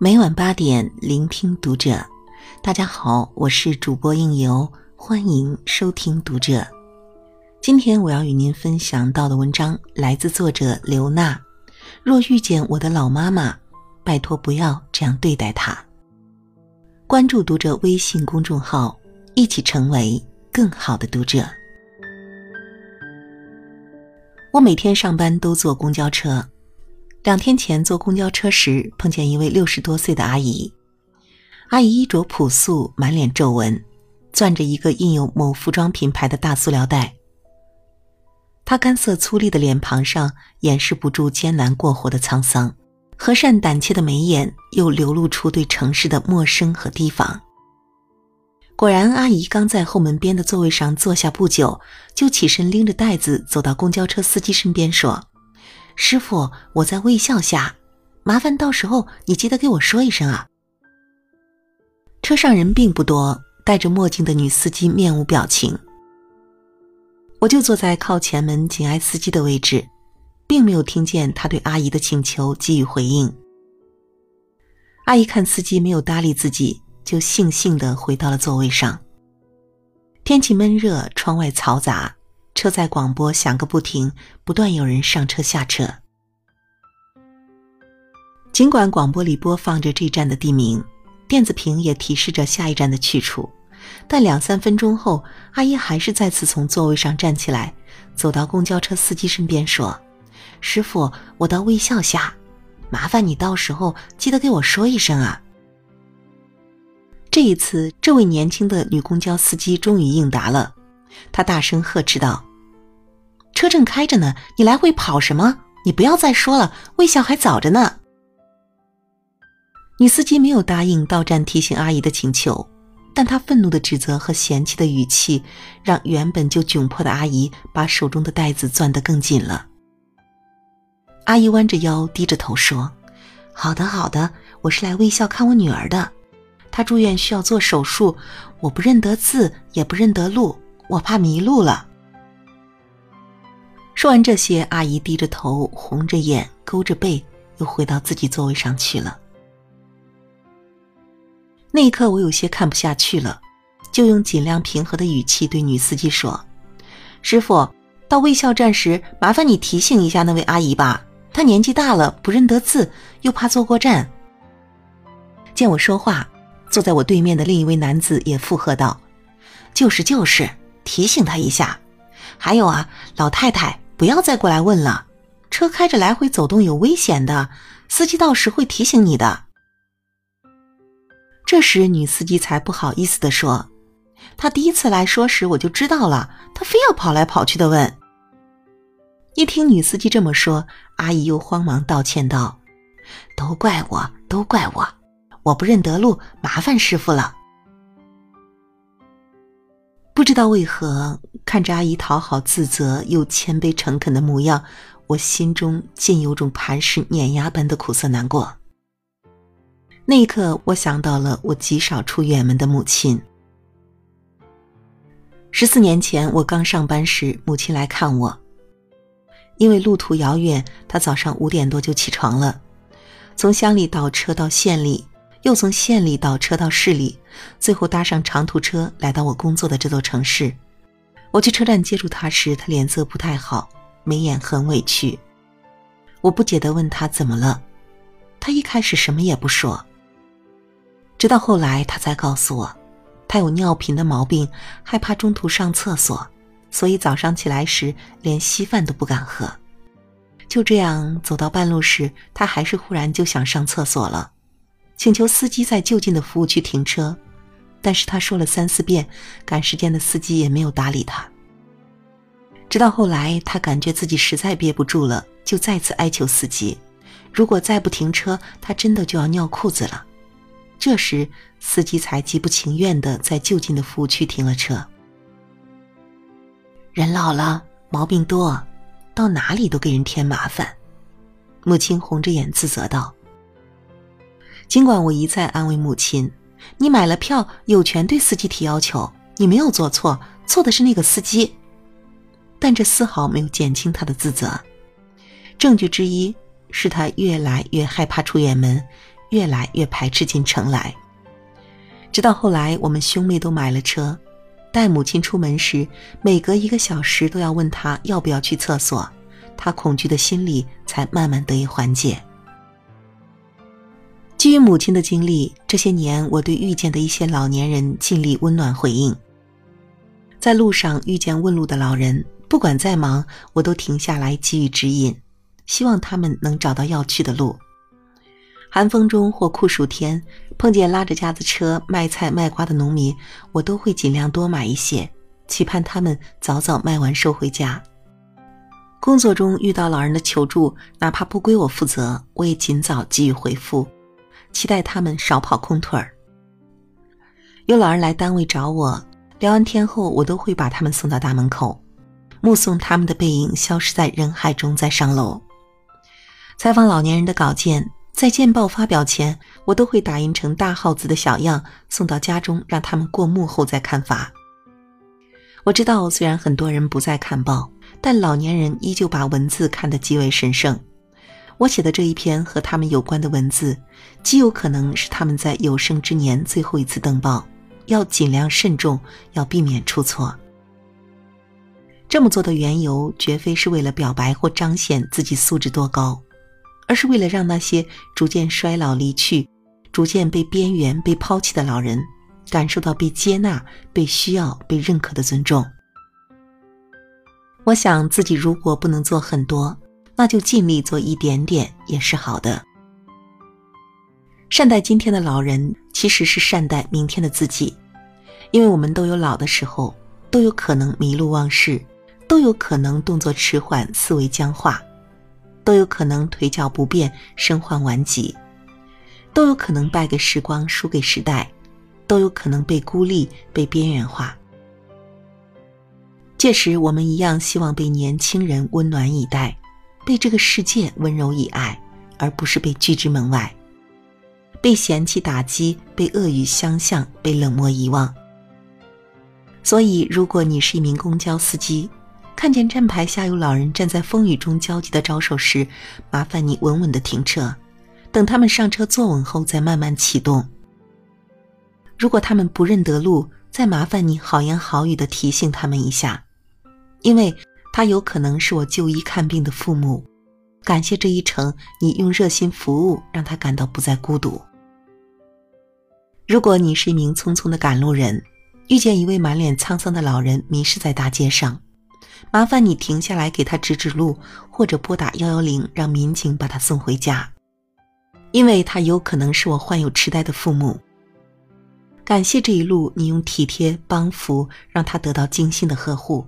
每晚八点，聆听读者。大家好，我是主播应由，欢迎收听读者。今天我要与您分享到的文章来自作者刘娜。若遇见我的老妈妈，拜托不要这样对待她。关注读者微信公众号，一起成为更好的读者。我每天上班都坐公交车。两天前坐公交车时，碰见一位六十多岁的阿姨。阿姨衣着朴素，满脸皱纹，攥着一个印有某服装品牌的大塑料袋。她干涩粗粝的脸庞上掩饰不住艰难过活的沧桑，和善胆怯的眉眼又流露出对城市的陌生和提防。果然，阿姨刚在后门边的座位上坐下不久，就起身拎着袋子走到公交车司机身边说。师傅，我在卫校下，麻烦到时候你记得给我说一声啊。车上人并不多，戴着墨镜的女司机面无表情。我就坐在靠前门紧挨司机的位置，并没有听见他对阿姨的请求给予回应。阿姨看司机没有搭理自己，就悻悻地回到了座位上。天气闷热，窗外嘈杂。车载广播响个不停，不断有人上车下车。尽管广播里播放着这站的地名，电子屏也提示着下一站的去处，但两三分钟后，阿姨还是再次从座位上站起来，走到公交车司机身边说：“师傅，我到微笑下，麻烦你到时候记得给我说一声啊。”这一次，这位年轻的女公交司机终于应答了，她大声呵斥道。车正开着呢，你来回跑什么？你不要再说了，微笑还早着呢。女司机没有答应到站提醒阿姨的请求，但她愤怒的指责和嫌弃的语气，让原本就窘迫的阿姨把手中的袋子攥得更紧了。阿姨弯着腰，低着头说：“好的，好的，我是来微笑看我女儿的，她住院需要做手术，我不认得字，也不认得路，我怕迷路了。”说完这些，阿姨低着头，红着眼，勾着背，又回到自己座位上去了。那一刻，我有些看不下去了，就用尽量平和的语气对女司机说：“师傅，到卫校站时，麻烦你提醒一下那位阿姨吧，她年纪大了，不认得字，又怕坐过站。”见我说话，坐在我对面的另一位男子也附和道：“就是就是，提醒他一下。还有啊，老太太。”不要再过来问了，车开着来回走动有危险的，司机到时会提醒你的。这时女司机才不好意思的说：“他第一次来说时我就知道了，他非要跑来跑去的问。”一听女司机这么说，阿姨又慌忙道歉道：“都怪我，都怪我，我不认得路，麻烦师傅了。”不知道为何，看着阿姨讨好、自责又谦卑诚恳的模样，我心中竟有种磐石碾压般的苦涩难过。那一刻，我想到了我极少出远门的母亲。十四年前，我刚上班时，母亲来看我。因为路途遥远，她早上五点多就起床了，从乡里倒车到县里。又从县里倒车到市里，最后搭上长途车来到我工作的这座城市。我去车站接住他时，他脸色不太好，眉眼很委屈。我不解地问他怎么了，他一开始什么也不说。直到后来，他才告诉我，他有尿频的毛病，害怕中途上厕所，所以早上起来时连稀饭都不敢喝。就这样走到半路时，他还是忽然就想上厕所了。请求司机在就近的服务区停车，但是他说了三四遍，赶时间的司机也没有搭理他。直到后来，他感觉自己实在憋不住了，就再次哀求司机，如果再不停车，他真的就要尿裤子了。这时，司机才极不情愿的在就近的服务区停了车。人老了，毛病多，到哪里都给人添麻烦。母亲红着眼自责道。尽管我一再安慰母亲：“你买了票，有权对司机提要求，你没有做错，错的是那个司机。”但这丝毫没有减轻他的自责。证据之一是他越来越害怕出远门，越来越排斥进城来。直到后来，我们兄妹都买了车，带母亲出门时，每隔一个小时都要问他要不要去厕所，他恐惧的心理才慢慢得以缓解。基于母亲的经历，这些年我对遇见的一些老年人尽力温暖回应。在路上遇见问路的老人，不管再忙，我都停下来给予指引，希望他们能找到要去的路。寒风中或酷暑天，碰见拉着架子车卖菜卖瓜的农民，我都会尽量多买一些，期盼他们早早卖完收回家。工作中遇到老人的求助，哪怕不归我负责，我也尽早给予回复，期待他们少跑空腿儿。有老人来单位找我，聊完天后，我都会把他们送到大门口，目送他们的背影消失在人海中，再上楼。采访老年人的稿件。在见报发表前，我都会打印成大号字的小样送到家中，让他们过目后再看法。我知道，虽然很多人不再看报，但老年人依旧把文字看得极为神圣。我写的这一篇和他们有关的文字，极有可能是他们在有生之年最后一次登报，要尽量慎重，要避免出错。这么做的缘由，绝非是为了表白或彰显自己素质多高。而是为了让那些逐渐衰老、离去、逐渐被边缘、被抛弃的老人，感受到被接纳、被需要、被认可的尊重。我想自己如果不能做很多，那就尽力做一点点也是好的。善待今天的老人，其实是善待明天的自己，因为我们都有老的时候，都有可能迷路忘事，都有可能动作迟缓、思维僵化。都有可能腿脚不便、身患顽疾，都有可能败给时光、输给时代，都有可能被孤立、被边缘化。届时，我们一样希望被年轻人温暖以待，被这个世界温柔以爱，而不是被拒之门外，被嫌弃打击、被恶语相向、被冷漠遗忘。所以，如果你是一名公交司机，看见站牌下有老人站在风雨中焦急的招手时，麻烦你稳稳的停车，等他们上车坐稳后再慢慢启动。如果他们不认得路，再麻烦你好言好语的提醒他们一下，因为他有可能是我就医看病的父母。感谢这一程你用热心服务让他感到不再孤独。如果你是一名匆匆的赶路人，遇见一位满脸沧桑的老人迷失在大街上。麻烦你停下来给他指指路，或者拨打幺幺零，让民警把他送回家，因为他有可能是我患有痴呆的父母。感谢这一路你用体贴帮扶让他得到精心的呵护。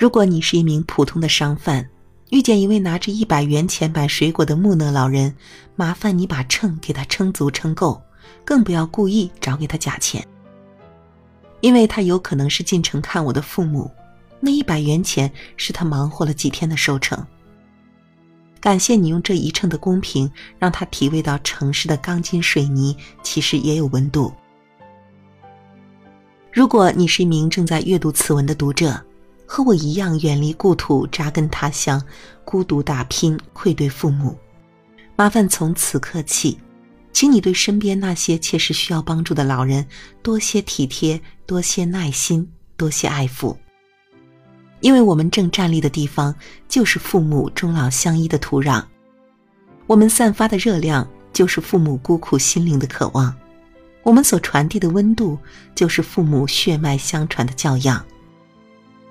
如果你是一名普通的商贩，遇见一位拿着一百元钱买水果的木讷老人，麻烦你把秤给他称足称够，更不要故意找给他假钱，因为他有可能是进城看我的父母。那一百元钱是他忙活了几天的收成。感谢你用这一秤的公平，让他体味到城市的钢筋水泥其实也有温度。如果你是一名正在阅读此文的读者，和我一样远离故土、扎根他乡、孤独打拼、愧对父母，麻烦从此刻起，请你对身边那些切实需要帮助的老人多些体贴、多些耐心、多些爱抚。因为我们正站立的地方，就是父母终老相依的土壤；我们散发的热量，就是父母孤苦心灵的渴望；我们所传递的温度，就是父母血脉相传的教养。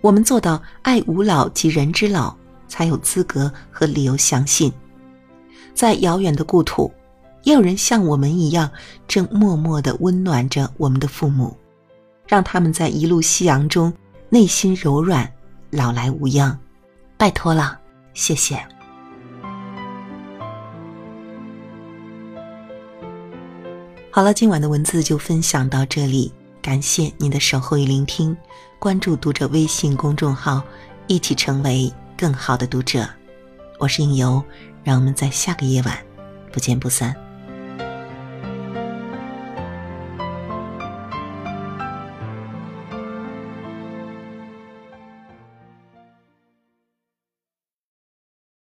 我们做到爱吾老及人之老，才有资格和理由相信，在遥远的故土，也有人像我们一样，正默默的温暖着我们的父母，让他们在一路夕阳中内心柔软。老来无恙，拜托了，谢谢。好了，今晚的文字就分享到这里，感谢您的守候与聆听。关注读者微信公众号，一起成为更好的读者。我是应由，让我们在下个夜晚不见不散。